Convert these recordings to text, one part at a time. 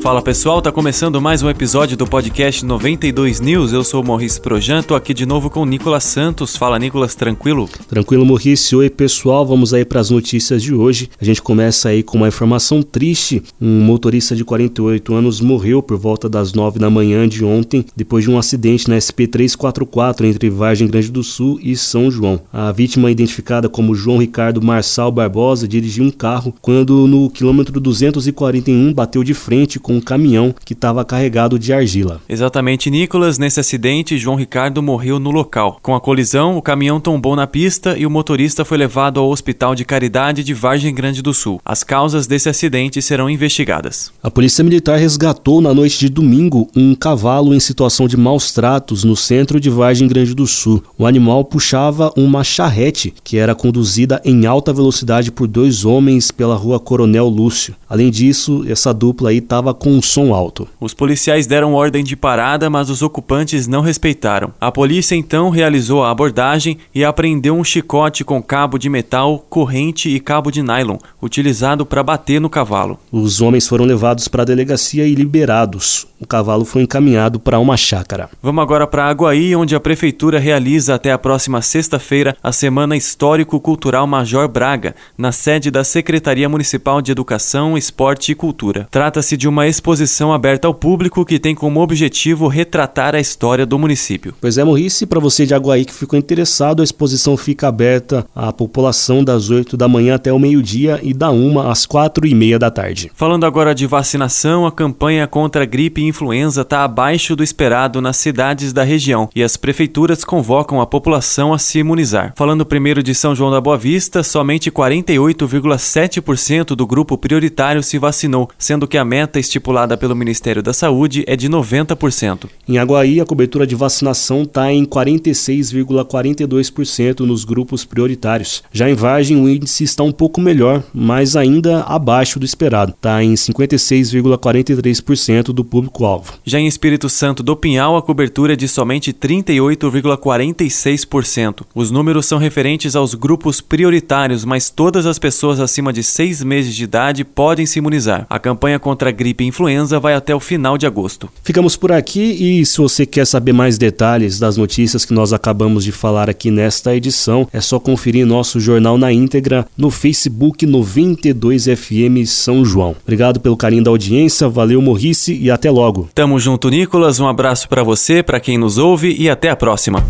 Fala pessoal, tá começando mais um episódio do podcast 92 News. Eu sou o Maurício Projan, aqui de novo com o Nicolas Santos. Fala Nicolas, tranquilo? Tranquilo, Maurício. Oi pessoal, vamos aí para as notícias de hoje. A gente começa aí com uma informação triste. Um motorista de 48 anos morreu por volta das 9 da manhã de ontem, depois de um acidente na SP344 entre Vargem Grande do Sul e São João. A vítima, identificada como João Ricardo Marçal Barbosa, dirigiu um carro quando no quilômetro 241 bateu de frente com um caminhão que estava carregado de argila. Exatamente, Nicolas. Nesse acidente, João Ricardo morreu no local. Com a colisão, o caminhão tombou na pista e o motorista foi levado ao Hospital de Caridade de Vargem Grande do Sul. As causas desse acidente serão investigadas. A Polícia Militar resgatou na noite de domingo um cavalo em situação de maus tratos no centro de Vargem Grande do Sul. O animal puxava uma charrete que era conduzida em alta velocidade por dois homens pela rua Coronel Lúcio. Além disso, essa dupla aí estava com um som alto. Os policiais deram ordem de parada, mas os ocupantes não respeitaram. A polícia então realizou a abordagem e apreendeu um chicote com cabo de metal, corrente e cabo de nylon, utilizado para bater no cavalo. Os homens foram levados para a delegacia e liberados. O cavalo foi encaminhado para uma chácara. Vamos agora para Aguaí, onde a prefeitura realiza até a próxima sexta-feira a Semana Histórico-Cultural Major Braga, na sede da Secretaria Municipal de Educação, Esporte e Cultura. Trata-se de uma exposição aberta ao público que tem como objetivo retratar a história do município. Pois é, Maurice, para você de Aguaí que ficou interessado, a exposição fica aberta à população das 8 da manhã até o meio-dia e da 1 às 4 e meia da tarde. Falando agora de vacinação, a campanha contra a gripe influenza está abaixo do esperado nas cidades da região e as prefeituras convocam a população a se imunizar. Falando primeiro de São João da Boa Vista, somente 48,7% do grupo prioritário se vacinou, sendo que a meta estipulada pelo Ministério da Saúde é de 90%. Em Aguaí, a cobertura de vacinação está em 46,42% nos grupos prioritários. Já em Vargem, o índice está um pouco melhor, mas ainda abaixo do esperado. Está em 56,43% do público-alvo. Já em Espírito Santo do Pinhal, a cobertura é de somente 38,46%. Os números são referentes aos grupos prioritários, mas todas as pessoas acima de 6 meses de idade podem se imunizar. A campanha contra a gripe influenza vai até o final de agosto. Ficamos por aqui e se você quer saber mais detalhes das notícias que nós acabamos de falar aqui nesta edição, é só conferir nosso jornal na íntegra no Facebook 92FM São João. Obrigado pelo carinho da audiência, valeu Morrice e até logo. Tamo junto, Nicolas. Um abraço para você, para quem nos ouve e até a próxima.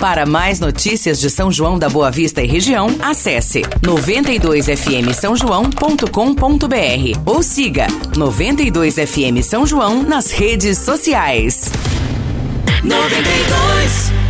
Para mais notícias de São João da Boa Vista e região, acesse 92fm São João.com.br ou siga 92fm São João nas redes sociais. 92